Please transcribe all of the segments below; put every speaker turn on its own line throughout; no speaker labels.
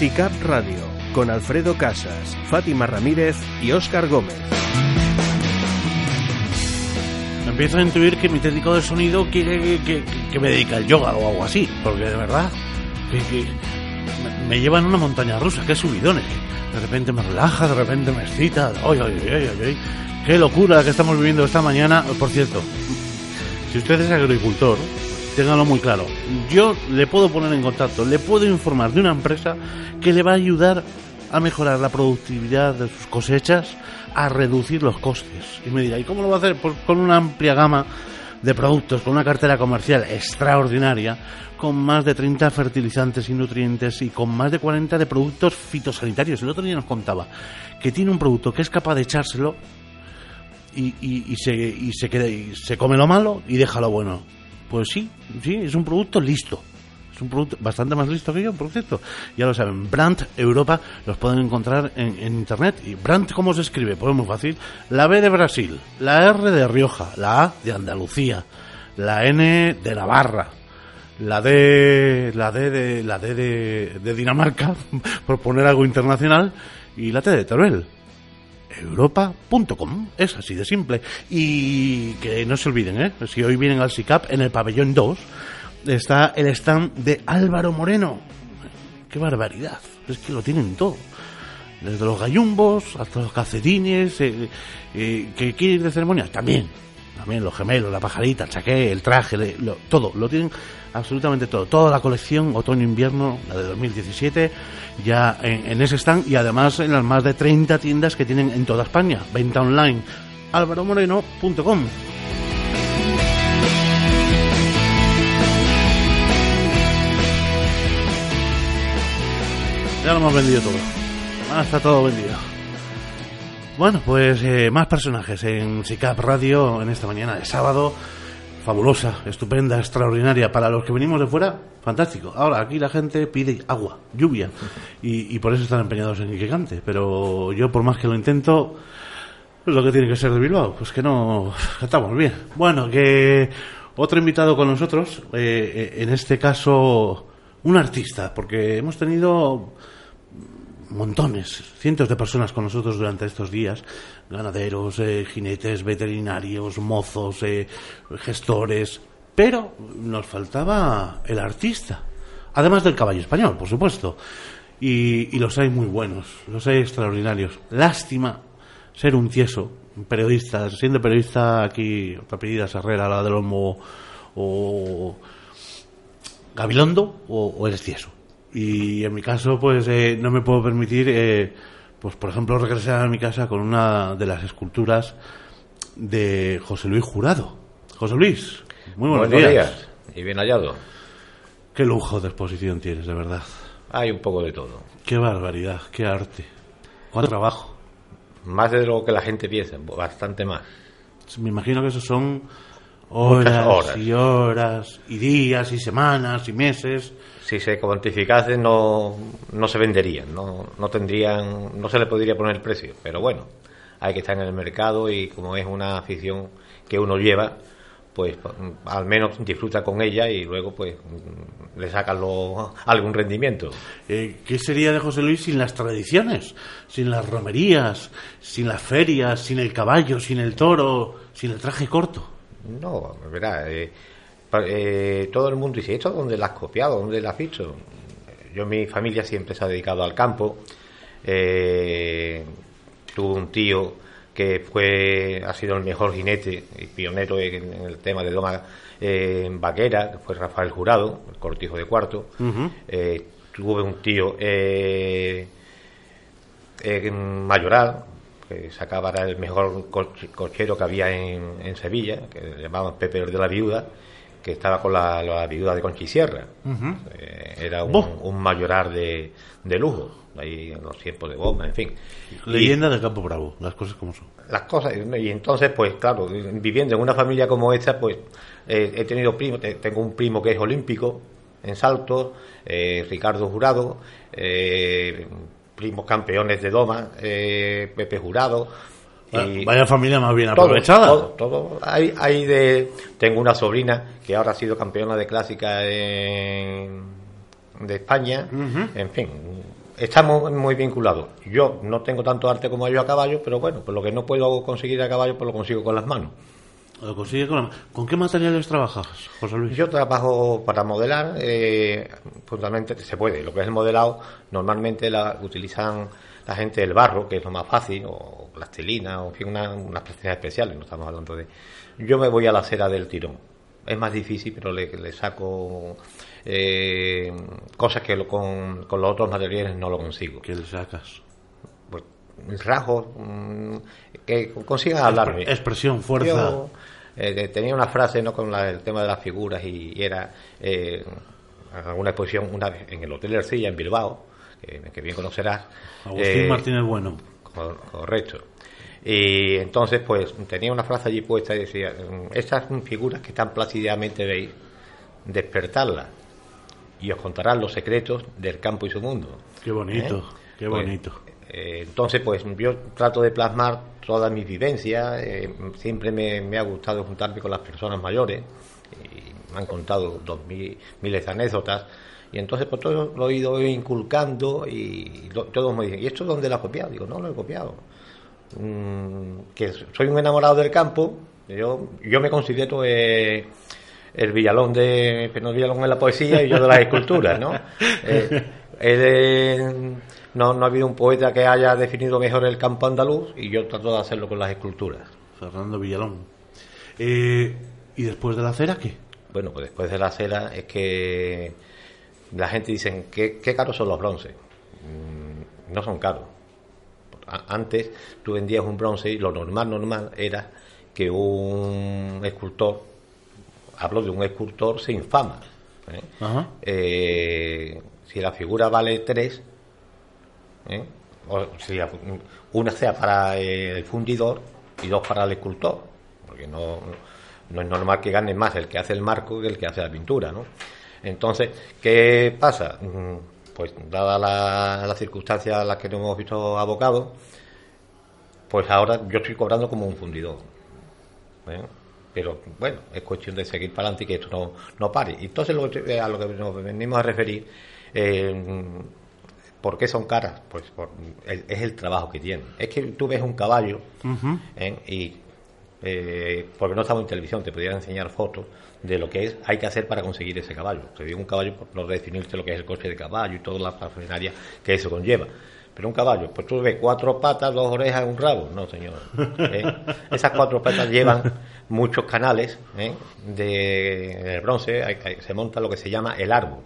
SICAP Radio, con Alfredo Casas, Fátima Ramírez y Óscar Gómez.
Empiezo a intuir que mi técnico de sonido quiere que, me dedique al yoga o algo así, porque de verdad me- me lleva en una montaña rusa, qué subidones. De repente me relaja, de repente me excita. Ay, ay, ay, ay. Qué locura que estamos viviendo esta mañana. Por cierto, si usted es agricultor, téngalo muy claro. Yo le puedo poner en contacto, le puedo informar de una empresa que le va a ayudar a mejorar la productividad de sus cosechas, a reducir los costes. Y me dirá, ¿y cómo lo va a hacer? Pues con una amplia gama de productos, con una cartera comercial extraordinaria, con más de 30 fertilizantes y nutrientes y con más de 40 de productos fitosanitarios. El otro día nos contaba que tiene un producto que es capaz de echárselo y, se, y se y se come lo malo y deja lo bueno. Pues sí, sí, es un producto listo. Es un producto bastante más listo que yo, por cierto. Ya lo saben, Brand Europa los pueden encontrar en, internet. ¿Y Brand cómo se escribe? Pues es muy fácil. La B de Brasil, la R de Rioja, la A de Andalucía, la N de Navarra, la D, la D de, la D de, de Dinamarca, por poner algo internacional, y la T de Teruel europa.com. Es así de simple. Y que no se olviden, ¿eh? Si hoy vienen al SICAP, en el pabellón 2 está el stand de Álvaro Moreno. ¡Qué barbaridad! Es que lo tienen todo. Desde los gallumbos hasta los calcetines. Eh, eh, ¿Que quiere ir de ceremonia? También. También los gemelos, la pajarita, el chaqué, el traje, lo- todo. Lo tienen absolutamente todo. Toda la colección otoño-invierno, la de 2017, ya en, ese stand y además en las más de 30 tiendas que tienen en toda España. Venta online. álvaromoreno.com Ya lo hemos vendido todo. Ah, está todo vendido. Bueno, pues eh, más personajes en SICAP Radio en esta mañana de sábado. Fabulosa, estupenda, extraordinaria. Para los que venimos de fuera, fantástico. Ahora, aquí la gente pide agua, lluvia. Y, y por eso están empeñados en que cante. Pero yo, por más que lo intento, es lo que tiene que ser de Bilbao. Pues que no cantamos bien. Bueno, que otro invitado con nosotros, eh, eh, en este caso, un artista, porque hemos tenido montones, cientos de personas con nosotros durante estos días, ganaderos, eh, jinetes, veterinarios, mozos, eh, gestores, pero nos faltaba el artista, además del caballo español, por supuesto, y, y los hay muy buenos, los hay extraordinarios. Lástima ser un tieso, un periodista, siendo periodista aquí, otra apellida Herrera, la del Olmo, o Gabilondo, o, o eres tieso. Y en mi caso, pues eh, no me puedo permitir, eh, pues por ejemplo, regresar a mi casa con una de las esculturas de José Luis Jurado. José Luis, muy buenos, días.
Y bien hallado.
Qué lujo de exposición tienes, de verdad.
Hay un poco de todo.
Qué barbaridad, qué arte. Cuánto trabajo.
Más de lo que la gente piensa, bastante más.
Me imagino que eso son horas,
horas.
y horas, y días, y semanas, y meses.
Si se cuantificase no, no se venderían, no, no tendrían, no se le podría poner precio. Pero bueno, hay que estar en el mercado y como es una afición que uno lleva, pues al menos disfruta con ella y luego pues le sacan lo- algún rendimiento.
Eh, ¿Qué sería de José Luis sin las tradiciones? Sin las romerías, sin las ferias, sin el caballo, sin el toro, sin el traje corto.
No, verá, eh, eh, todo el mundo dice, ¿esto dónde lo has copiado? ¿Dónde lo has visto? Yo, mi familia siempre se ha dedicado al campo. Eh, tuve un tío que fue, ha sido el mejor jinete y pionero en, en el tema de doma eh, en vaquera, que fue Rafael Jurado, el cortijo de cuarto. Eh, tuve un tío eh, Mayoral, que sacaba era el mejor cochero que había en, en Sevilla, que le llamaban Pepe de la Viuda, que estaba con la, la viuda de Conchisierra. Eh, era un, un mayorar de, de, lujo, ahí en los tiempos de bomba, en fin.
Leyenda de Campo Bravo, las cosas como son.
Las cosas, y entonces, pues claro, viviendo en una familia como esta, pues eh, he tenido primos, tengo un primo que es olímpico en salto, eh, Ricardo Jurado, eh, primos campeones de Doma, eh, Pepe Jurado,
y Vaya familia más bien aprovechada.
Todo, Hay, hay de, tengo una sobrina que ahora ha sido campeona de clásica en, de España. En fin, estamos muy vinculados. Yo no tengo tanto arte como ellos a caballo, pero bueno, pues lo que no puedo conseguir a caballo, pues lo consigo con las manos.
Lo consigue con, ¿Con qué materiales trabajas, José Luis?
Yo trabajo para modelar, eh, fundamentalmente se puede. Lo que es el modelado, normalmente la utilizan la gente del barro, que es lo más fácil, o plastilina, o en fin, una, unas plastilinas especiales, no estamos hablando de... Yo me voy a la cera del tirón. Es más difícil, pero le, le saco eh, cosas que lo, con, con, los otros materiales no lo consigo.
¿Qué le sacas?
Pues rasgos mmm, que consigan hablarme.
Expresión, fuerza.
Yo, eh, tenía una frase no con la, el tema de las figuras y, y era eh, alguna exposición una vez en el Hotel Ercilla en Bilbao que, que bien conocerás.
Agustín eh, Martínez Bueno.
correcto. Y entonces, pues, tenía una frase allí puesta y decía, estas figuras que están plácidamente veis, despertarlas y os contarán los secretos del campo y su mundo.
Qué bonito, ¿Eh? qué
pues,
bonito.
Eh, entonces, pues yo trato de plasmar todas mis vivencias, eh, siempre me, me, ha gustado juntarme con las personas mayores, y me han contado dos mil, miles de anécdotas, y entonces pues todo lo he ido inculcando y lo, todos me dicen, ¿y esto dónde lo has copiado? Digo, no lo he copiado. Mm, que soy un enamorado del campo, yo, yo me considero eh, el Villalón de Villalón en la poesía y yo de las esculturas, ¿no? Eh, no, no ha habido un poeta que haya definido mejor el campo andaluz y yo trato de hacerlo con las esculturas.
Fernando Villalón. Eh, ¿Y después de la cera qué?
Bueno, pues después de la cera es que la gente dice, ¿qué, qué caros son los bronces? Mm, no son caros. Antes tú vendías un bronce y lo normal, normal era que un escultor, hablo de un escultor sin fama, ¿eh? Eh, si la figura vale tres, ¿eh? o si la, una sea para el fundidor y dos para el escultor, porque no, no es normal que gane más el que hace el marco que el que hace la pintura, ¿no? Entonces, ¿qué pasa? Pues dada la, la circunstancia a las que nos hemos visto abocados, pues ahora yo estoy cobrando como un fundidor. ¿eh? Pero bueno, es cuestión de seguir para adelante y que esto no, no pare. Entonces, lo, a lo que nos venimos a referir, eh, ¿por qué son caras? Pues por, es, es, el trabajo que tienen. Es que tú ves un caballo uh -huh. ¿eh? y eh, porque no estamos en televisión, te podrían enseñar fotos de lo que es hay que hacer para conseguir ese caballo. Te digo un caballo por no definirte lo que es el coche de caballo y toda la parafernalia que eso conlleva. Pero un caballo, pues tú ves cuatro patas, dos orejas, un rabo. No, señor. ¿Eh? Esas cuatro patas llevan muchos canales ¿eh? de, en el bronce. Hay, hay, se monta lo que se llama el árbol.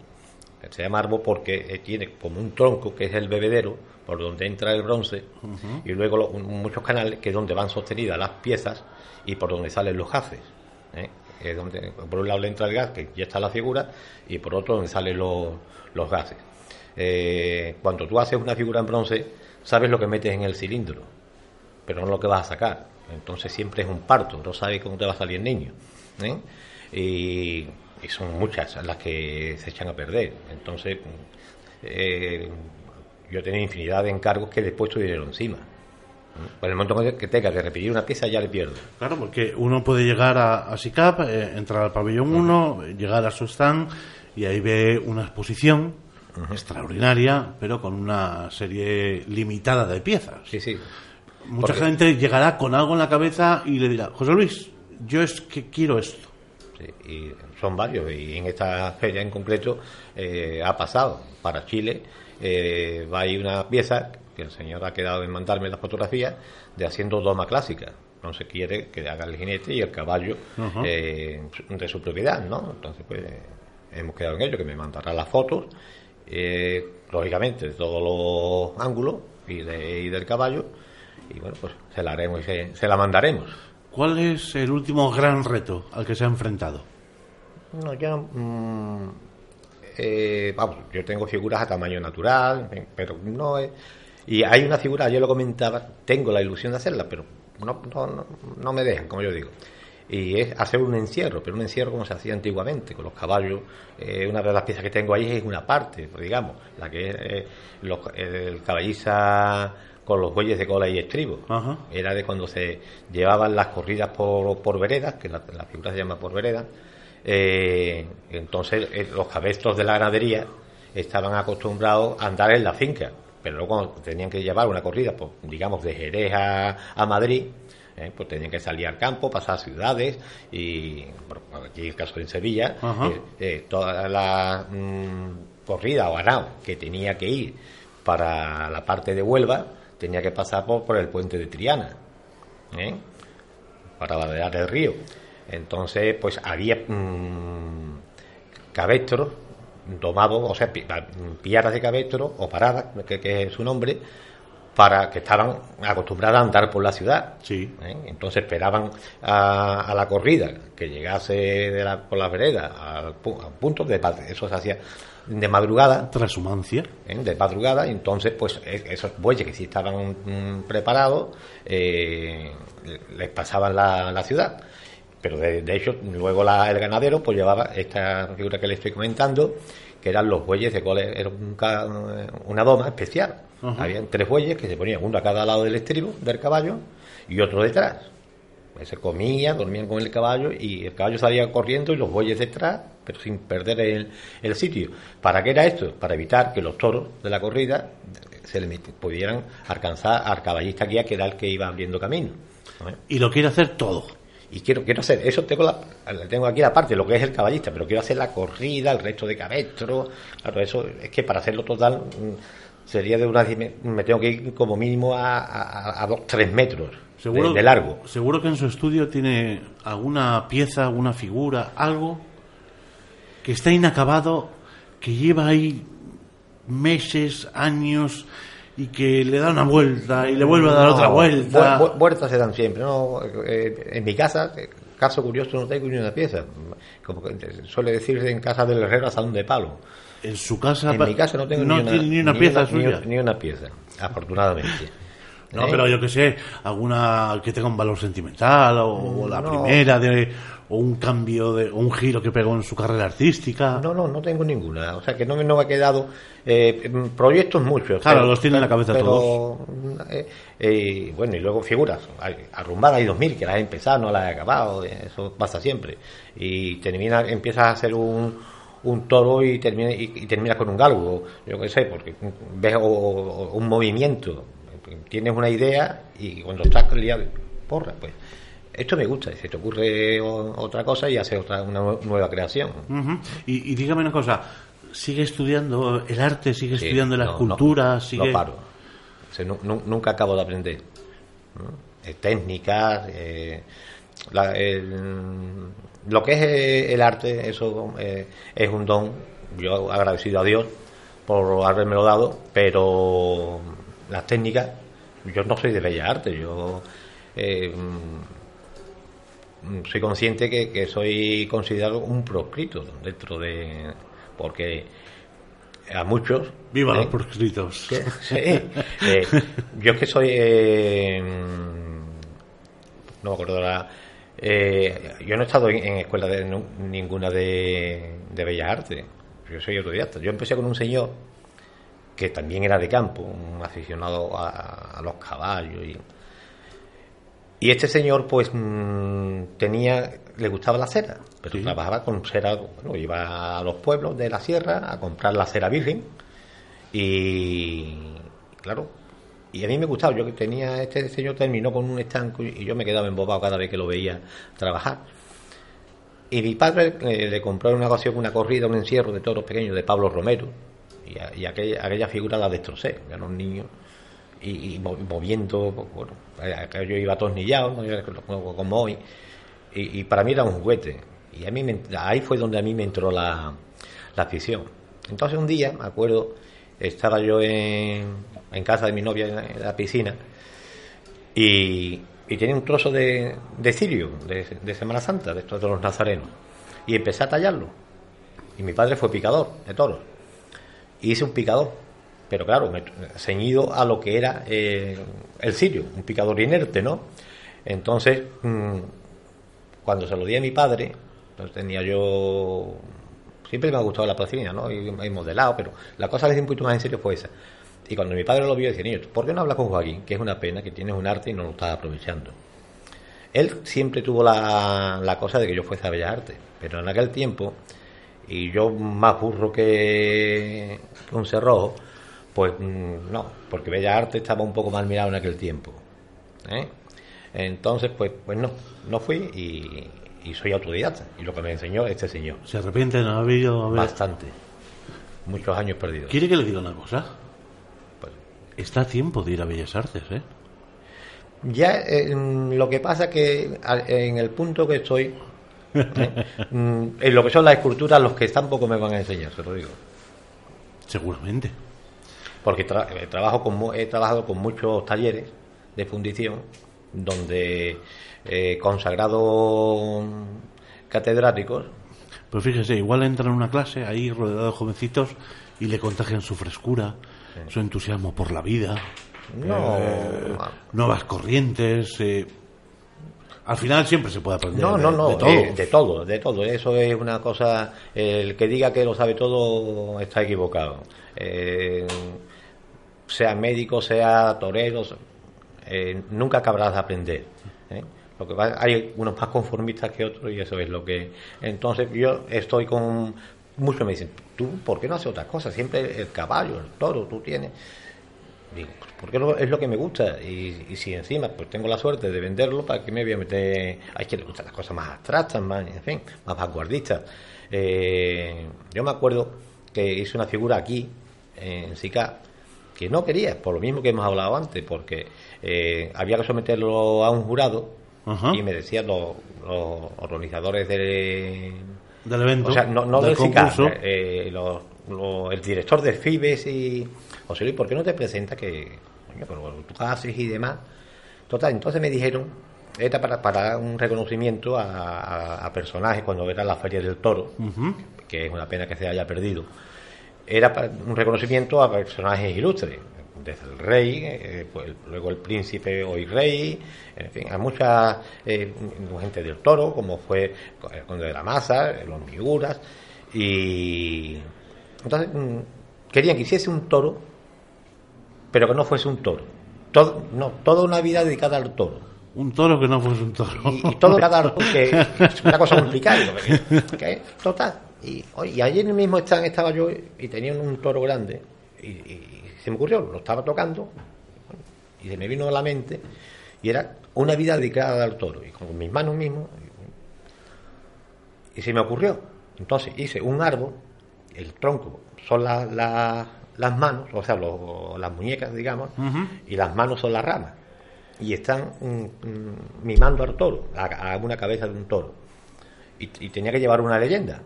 Se llama árbol porque tiene como un tronco que es el bebedero por donde entra el bronce uh -huh. y luego lo, muchos canales que es donde van sostenidas las piezas y por donde salen los gases. ¿eh? Es donde por un lado le entra el gas, que ya está la figura, y por otro donde salen los, los gases. Eh, cuando tú haces una figura en bronce, sabes lo que metes en el cilindro, pero no lo que vas a sacar. Entonces siempre es un parto, no sabes cómo te va a salir el niño. ¿eh? Y, y, son muchas las que se echan a perder. Entonces, eh, yo tenía infinidad de encargos que después tuvieron encima. Por el momento que tenga que repetir una pieza ya le pierdo.
Claro, porque uno puede llegar a, a SICAP, eh, entrar al pabellón 1, uh -huh. llegar a su stand y ahí ve una exposición uh -huh. extraordinaria, pero con una serie limitada de piezas.
Sí, sí.
Mucha porque... gente llegará con algo en la cabeza y le dirá, José Luis, yo es que quiero esto.
Y son varios, y en esta feria en concreto eh, ha pasado para Chile. Eh, va a ir una pieza que el señor ha quedado en mandarme la fotografía de haciendo doma clásica. No se quiere que haga el jinete y el caballo uh -huh. eh, de su propiedad, ¿no? Entonces, pues hemos quedado en ello, que me mandará las fotos, eh, lógicamente, de todos los ángulos y, de, y, del caballo, y bueno, pues se la haremos y se, se la mandaremos.
¿Cuál es el último gran reto al que se ha enfrentado?
Mm, eh, vamos, yo tengo figuras a tamaño natural, eh, pero no es... Y hay una figura, yo lo comentaba, tengo la ilusión de hacerla, pero no, no me dejan, como yo digo. Y es hacer un encierro, pero un encierro como se hacía antiguamente, con los caballos. Eh, una de las piezas que tengo ahí es una parte, pues, digamos, la que es eh, los- el caballiza con los bueyes de cola y estribo.
Ajá.
Era de cuando se llevaban las corridas por, por veredas, que la, la figura se llama por veredas. Eh, entonces eh, los cabestros de la ganadería estaban acostumbrados a andar en la finca, pero luego cuando tenían que llevar una corrida, pues, digamos, de Jerez a, a Madrid, eh, pues tenían que salir al campo, pasar ciudades y, bueno, aquí el caso en Sevilla, eh, eh, toda la mm, corrida o ganado que tenía que ir para la parte de Huelva tenía que pasar por, por el puente de Triana ¿eh? para vadear el río. Entonces, pues había mm, cabestros domados, o sea, piaras de cabestros o paradas, que, que es su nombre, para que estaban acostumbradas a andar por la ciudad.
Sí.
¿eh? Entonces esperaban a, a la corrida que llegase de la- por la vereda al, al punto de eso se hacía de madrugada.
Transhumancia.
¿eh? de madrugada y entonces pues e- esos bueyes que sí estaban mm, preparados eh, les pasaban la, la ciudad. Pero de, de hecho luego la- el ganadero pues llevaba esta figura que le estoy comentando que eran los bueyes de cole era un una doma especial. Habían tres bueyes que se ponían uno a cada lado del estribo del caballo y otro detrás se comía, dormían con el caballo y el caballo salía corriendo y los bueyes detrás, pero sin perder el, el sitio. ¿Para qué era esto? Para evitar que los toros de la corrida se le pudieran alcanzar al caballista guía, que era el que iba abriendo camino. ¿no?
Y lo quiere hacer todo.
Y quiero, quiero hacer, eso tengo, la, tengo aquí la parte, lo que es el caballista, pero quiero hacer la corrida, el resto de cabestro. Claro, eso es que para hacerlo total mm, sería de una. Me tengo que ir como mínimo a, a, a dos, tres metros
Seguro,
de, de largo.
Seguro que en su estudio tiene alguna pieza, alguna figura, algo que está inacabado, que lleva ahí meses, años y que le da una vuelta y le vuelve a dar
No,
otra vuelta.
vu- vu- vueltas se dan siempre. ¿no? Eh, en mi casa, caso curioso, no tengo ni una pieza. Como suele decirse en casa del herrero asadón de palo.
En su casa,
En mi casa no tengo
no
ni, una,
tiene ni una pieza
una-
suya.
Ni, ni una pieza, afortunadamente.
No, pero yo que sé, alguna que tenga un valor sentimental o, o la
No.
primera de o un cambio de o un giro que pegó en su carrera artística.
No, no, no tengo ninguna. O sea, que no, me- no me ha quedado. eh, proyectos muchos.
Claro, los tiene en la cabeza
pero, eh, eh, bueno, y luego figuras. Hay, arrumbadas hay 2000 que las he empezado, no las he acabado. eh, Eso pasa siempre. Y termina, empiezas a hacer un, un toro y termina, y, y terminas con un galgo. Yo qué sé, porque ves o- o- un movimiento. Tienes una idea y cuando estás liado, porra, pues. Esto me gusta, se te ocurre otra cosa y haces otra, una nue- nueva creación.
Y, y dígame una cosa, ¿sigue estudiando el arte, sigue
Sí,
estudiando la
no,
escultura?
no,
sigue...
no paro. O sea, nunca acabo de aprender. técnicas, eh, la- el- lo que es eh, el arte, eso eh, es un don. Yo agradecido a Dios por haberme lo dado, pero las técnicas, yo no soy de bellas artes, yo eh, mm, soy consciente que, que soy considerado un proscrito dentro de. porque a muchos.
Viva
¿eh?
los proscritos.
que- sí, eh, yo es que soy. eh, no me acuerdo eh, yo no he estado en, en escuela de ninguna de, de Bellas Artes. Yo soy autodidacta. Yo empecé con un señor que también era de campo, un aficionado a, a los caballos. Y, y este señor, pues, mm, tenía, le gustaba la cera, pero
Sí.
trabajaba con cera, bueno, iba a los pueblos de la sierra a comprar la cera virgen y, claro, y a mí me gustaba, yo que tenía, este señor terminó con un estanco y yo me quedaba embobado cada vez que lo veía trabajar. Y mi padre eh, le compró en una ocasión una corrida, un encierro de toros pequeños de Pablo Romero. Y, aquella, figura la destrocé, ya los niños. Y, y mo- moviendo, pues, bueno, eh, yo iba atornillado, como hoy. Y, para mí era un juguete. Y a mí me- ahí fue donde a mí me entró la, la afición. Entonces un día, me acuerdo, estaba yo en, casa de mi novia en la, piscina Y, y tenía un trozo de, de cirio, de, de Semana Santa, de estos de los nazarenos. Y empecé a tallarlo. Y mi padre fue picador de toros. Hice un picador. Pero claro, ceñido a lo que era eh, el cirio, un picador inerte, ¿no? Entonces, mm, cuando se lo di a mi padre, pues tenía yo. Siempre me ha gustado la placina, ¿no? Y, y modelado, pero la cosa que un poquito más en serio fue esa. Y cuando mi padre lo vio, decía, niño, ¿por qué no hablas con Joaquín? Que es una pena, que tienes un arte y no lo estás aprovechando. Él siempre tuvo la, la cosa de que yo fuese a Bellas Artes, pero en aquel tiempo, y yo más burro que un cerrojo, pues mm, no, porque Bellas Artes estaba un poco mal mirado en aquel tiempo. ¿eh? Entonces, pues, pues no, no fui y, y soy autodidacta. Y lo que me enseñó este señor.
¿Se arrepiente de no haber ido a ver?
Bastante. Muchos años perdidos.
¿Quiere que le diga una cosa?
Pues,
Está a tiempo de ir a Bellas Artes, ¿eh?
Ya eh, mm, lo que pasa que en el punto que estoy, eh, mm, en lo que son las esculturas, los que tampoco me van a enseñar, se lo digo.
Seguramente.
Porque tra- eh, trabajo con, he trabajado con muchos talleres de fundición donde eh, consagrados catedráticos
Pues fíjese, igual entra en una clase ahí rodeado de jovencitos y le contagian su frescura, su entusiasmo por la vida,
no
eh, nuevas corrientes. eh, Al final siempre se puede aprender.
no no no
de todo.
de, de todo de todo eso es una cosa el que diga que lo sabe todo está equivocado Eh, sea médico sea torero eh, nunca acabarás de aprender ¿eh? lo que va- hay unos más conformistas que otros y eso es lo que entonces yo estoy con muchos me dicen tú por qué no haces otras cosas siempre el caballo el toro tú tienes Digo, pues porque es lo que me gusta y, y si encima pues tengo la suerte de venderlo, ¿para qué me voy a meter? Hay que le gustan las cosas más abstractas, más, en fin, más vanguardistas. Eh, yo me acuerdo que hice una figura aquí, en SICA, que no quería, por lo mismo que hemos hablado antes, porque eh, había que someterlo a un jurado y me decían los, los organizadores de,
Del evento.
o sea, no, no
del
del SICA,
concurso.
eh, lo- lo- el director del FIBES y José Luis, ¿por qué no te presenta que, coño, pero tú haces y demás? Total, entonces me dijeron, era para, para un reconocimiento a, a- a personajes cuando era la Feria del Toro, que es una pena que se haya perdido. Era para un reconocimiento a personajes ilustres, desde el rey, eh, pues, luego el príncipe hoy rey, en fin, a mucha eh, gente del toro, como fue el conde de la masa, los miguras, y entonces mm, querían que hiciese un toro, pero que no fuese un toro. Todo, no, toda una vida dedicada al toro
Un toro que no fuese un toro.
y, y todo cada que es una cosa complicada que- que total y, y ayer mismo stand estaba yo y tenía un toro grande y, y se me ocurrió lo estaba tocando y se me vino a la mente y era una vida dedicada al toro y con mis manos mismos y se me ocurrió entonces hice un árbol el tronco son la- la- las manos o sea los- las muñecas digamos y las manos son las ramas y están mm, mm, mimando al toro, a, a una cabeza de un toro. Y, y tenía que llevar una leyenda.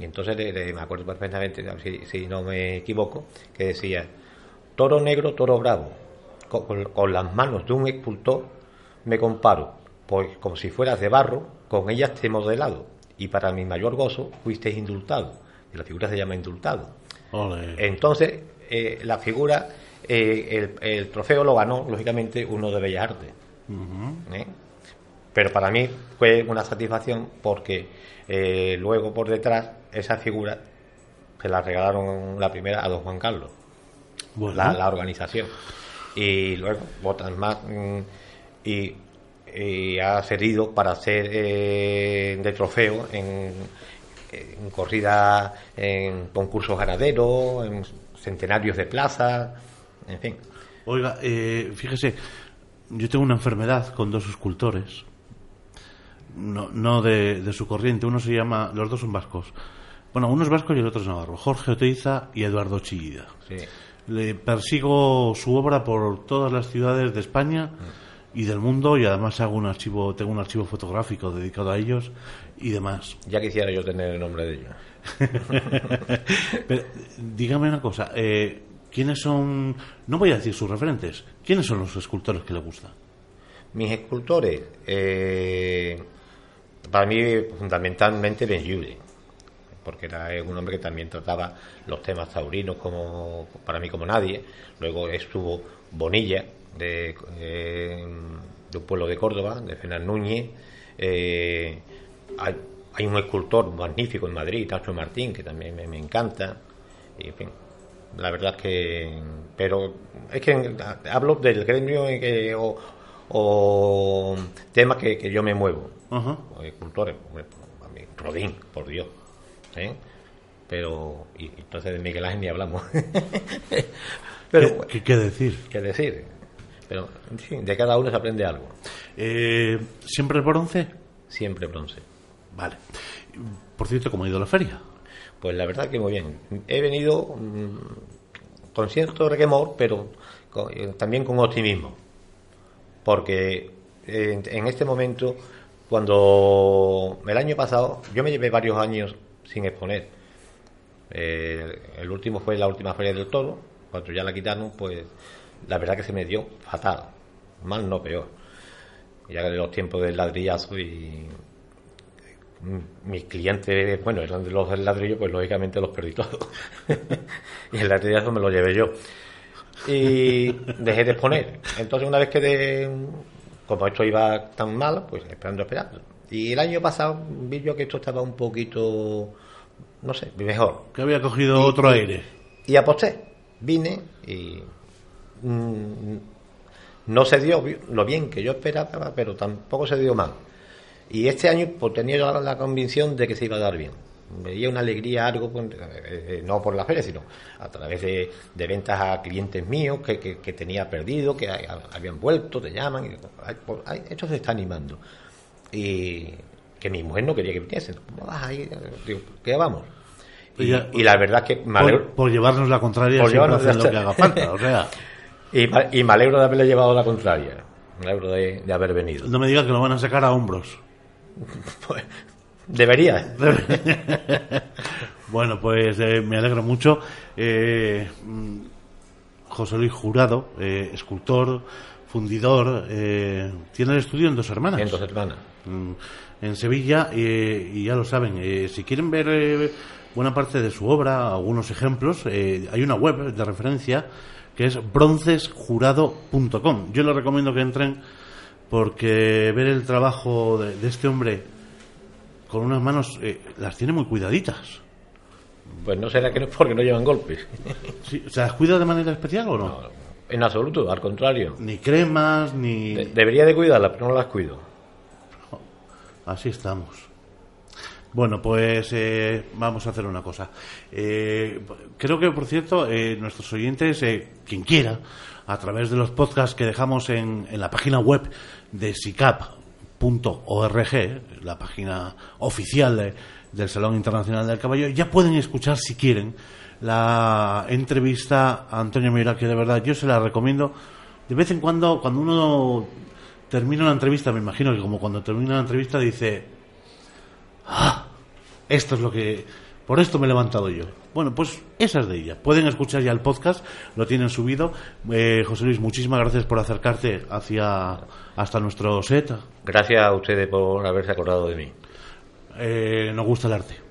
Y entonces le- le- me acuerdo perfectamente, si, si no me equivoco, que decía, toro negro, toro bravo, con, con- con las manos de un escultor me comparo, pues como si fueras de barro, con ellas te he modelado, y para mi mayor gozo fuiste indultado. Y la figura se llama indultado. Entonces, eh, la figura, eh, el, el trofeo lo ganó, lógicamente, uno de Bellas Artes. ¿eh? Pero para mí fue una satisfacción porque luego por detrás esa figura se la regalaron la primera a don Juan Carlos,
Bueno,
la, la organización. Y luego otras más. mm, y, y ha servido para ser eh, de trofeo en, en corridas, en concursos ganaderos, en centenarios de plaza, en fin.
Oiga, eh, fíjese, yo tengo una enfermedad con dos escultores, no, no de, de su corriente, uno se llama, los dos son vascos, bueno, uno es vasco y el otro es navarro, Jorge Oteiza y Eduardo Chillida.
Sí.
Le persigo su obra por todas las ciudades de España y del mundo y además hago un archivo, tengo un archivo fotográfico dedicado a ellos y demás.
Ya quisiera yo tener el nombre de ellos.
Pero, dígame una cosa, eh, ¿quiénes son, no voy a decir sus referentes, quiénes son los escultores que le gustan?
Mis escultores, eh, para mí fundamentalmente Benjude, porque era un hombre que también trataba los temas taurinos como para mí como nadie. Luego estuvo Bonilla, de, eh, de un pueblo de Córdoba, de Fernán Núñez. Eh, hay, hay, un escultor magnífico en Madrid, Tacho Martín, que también me, me encanta. Y en fin, la verdad es que. Pero es que hablo del gremio que, o, o temas que, que, yo me muevo. Escultores, Rodín, por Dios. ¿eh? Pero. Y entonces de Miguel Ángel ni hablamos.
pero, ¿Qué, ¿Qué, decir?
¿Qué decir? Pero, en fin, de cada uno se aprende algo.
Eh, ¿Siempre bronce?
Siempre bronce.
Vale. Por cierto, ¿cómo ha ido la feria?
Pues la verdad que muy bien. He venido mmm, con cierto requemor, pero eh, también con optimismo. Porque eh, en este momento, cuando el año pasado, yo me llevé varios años sin exponer. Eh, el último fue la última feria del toro, cuando ya la quitaron, pues la verdad que se me dio fatal, mal no peor. Ya los tiempos del ladrillazo y mis clientes, bueno, eran de los del ladrillo, pues lógicamente los perdí todos. y el ladrillazo me lo llevé yo. Y dejé de exponer. Entonces una vez que de, como esto iba tan mal, pues esperando, esperando. Y el año pasado vi yo que esto estaba un poquito, no sé, mejor.
Que había cogido y, otro aire.
Y aposté. Vine y mmm, no se dio lo bien que yo esperaba, pero tampoco se dio mal. Y este año pues, tenía la, la, convicción de que se iba a dar bien. Veía una alegría, algo, eh, no por la feria, sino a través de, de ventas a clientes míos que, que, que tenía perdido, que habían vuelto, te llaman. Y, pues, esto se está animando. Y que mi mujer no quería que viniesen. Ay, digo, ¿qué vamos? Y, ya, y, la verdad es que
me alegro, por, por, llevarnos la contraria por llevarnos lo que haga falta, o sea.
y, y, me alegro de haberle llevado la contraria. Me alegro de, de haber venido.
No me digas que lo van a sacar a hombros.
Pues, debería.
bueno, pues eh, me alegro mucho. Eh, José Luis Jurado, eh, escultor, fundidor, eh, tiene el estudio en Dos Hermanas.
En Dos Hermanas.
En Sevilla, y ya lo saben, si quieren ver buena parte de su obra, algunos ejemplos, hay una web de referencia que es broncesjurado.com. Yo les recomiendo que entren porque ver el trabajo de, de este hombre con unas manos eh, las tiene muy cuidaditas.
Pues no será que no porque no llevan golpes.
Sí, ¿Se las cuida de manera especial o no?
no en absoluto, al contrario.
Ni cremas, ni...
De debería de cuidarlas, pero no las cuido.
Así estamos. Bueno, pues eh, vamos a hacer una cosa. Eh, creo que, por cierto, eh, nuestros oyentes, quien quiera, a través de los podcasts que dejamos en, en la página web de SICAP.org, la página oficial de, del Salón Internacional del Caballo, ya pueden escuchar, si quieren, la entrevista a Antonio Mira, que de verdad yo se la recomiendo. De vez en cuando, cuando uno termina una entrevista, me imagino que como cuando termina una entrevista dice, ah, esto es lo que, por esto me he levantado yo. Bueno, pues esa es de ella. Pueden escuchar ya el podcast, lo tienen subido. Eh, José Luis, muchísimas gracias por acercarte hacia hasta nuestro set.
Gracias a ustedes por haberse acordado de mí.
Eh, nos gusta el arte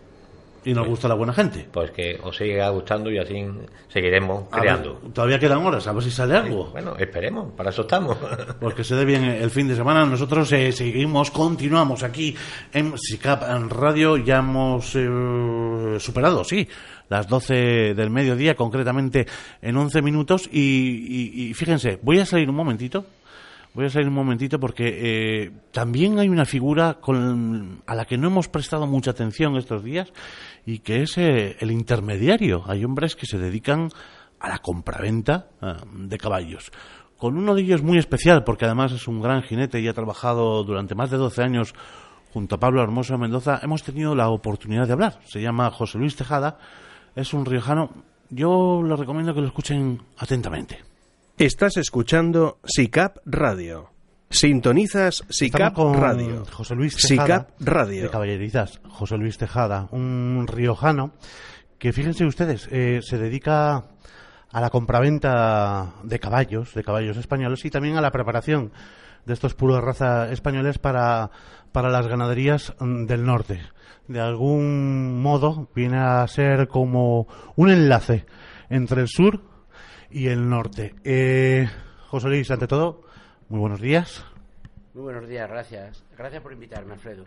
y nos gusta la buena gente.
Pues que os siga gustando y así seguiremos creando.
Ver, todavía quedan horas, a ver si sale algo.
Sí, bueno, esperemos, para eso estamos.
Pues que se dé bien el fin de semana. Nosotros eh, seguimos, continuamos aquí en SICAP en Radio. Ya hemos eh, superado, sí, las 12 del mediodía, concretamente en 11 minutos. Y, y, y fíjense, voy a salir un momentito. Voy a salir un momentito porque eh, también hay una figura con, a la que no hemos prestado mucha atención estos días y que es eh, el intermediario. Hay hombres que se dedican a la compraventa eh, de caballos. Con uno de ellos muy especial porque además es un gran jinete y ha trabajado durante más de 12 años junto a Pablo Hermoso Mendoza. Hemos tenido la oportunidad de hablar. Se llama José Luis Tejada. Es un riojano. Yo les recomiendo que lo escuchen atentamente.
Estás escuchando SICAP Radio. Sintonizas SICAP Radio.
José Luis Tejada,
SICAP Radio.
De Caballerizas. José Luis Tejada, un riojano que, fíjense ustedes, eh, se dedica a la compraventa de caballos, de caballos españoles y también a la preparación de estos puros raza españoles para, para las ganaderías mm, del norte. De algún modo viene a ser como un enlace entre el sur y el norte. Eh, José Luis, ante todo, muy buenos días.
Muy buenos días, gracias. Gracias por invitarme, Alfredo.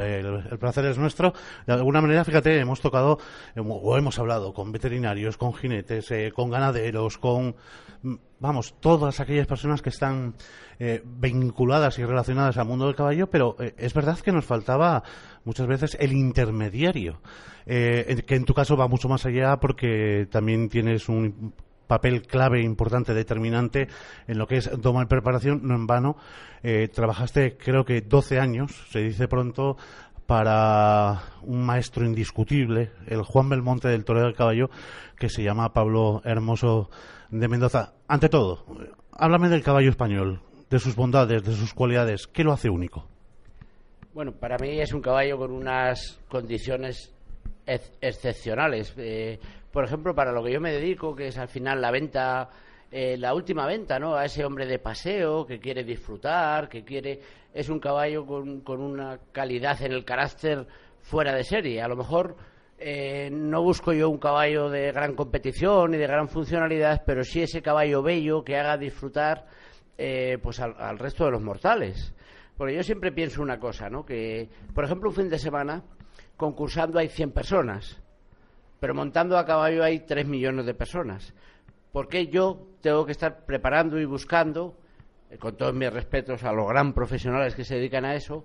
el, placer es nuestro. De alguna manera, fíjate, hemos tocado o hemos hablado con veterinarios, con jinetes, eh, con ganaderos, con, mm, vamos, todas aquellas personas que están eh, vinculadas y relacionadas al mundo del caballo, pero eh, es verdad que nos faltaba muchas veces el intermediario, que en tu caso va mucho más allá porque también tienes un papel clave, importante, determinante en lo que es domar preparación, no en vano. Eh, trabajaste, creo que 12 años, se dice pronto, para un maestro indiscutible, el Juan Belmonte del Toreo del Caballo, que se llama Pablo Hermoso de Mendoza. Ante todo, háblame del caballo español, de sus bondades, de sus cualidades. ¿Qué lo hace único?
Bueno, para mí es un caballo con unas condiciones excepcionales. Eh, por ejemplo, para lo que yo me dedico, que es al final la venta, eh, la última venta, ¿no? A ese hombre de paseo que quiere disfrutar, que quiere. Es un caballo con, con una calidad en el carácter fuera de serie. A lo mejor. Eh, no busco yo un caballo de gran competición y de gran funcionalidad, pero sí ese caballo bello que haga disfrutar pues al, al, resto de los mortales. Porque yo siempre pienso una cosa, ¿no? Que, por ejemplo, un fin de semana concursando hay 100 personas, pero montando a caballo hay 3 millones de personas. ¿Por qué yo tengo que estar preparando y buscando, eh, con todos mis respetos a los gran profesionales que se dedican a eso,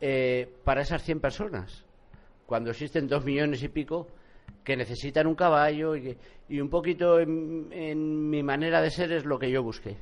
eh, para esas 100 personas? Cuando existen 2 millones y pico que necesitan un caballo y, un poquito en, mi manera de ser es lo que yo busqué.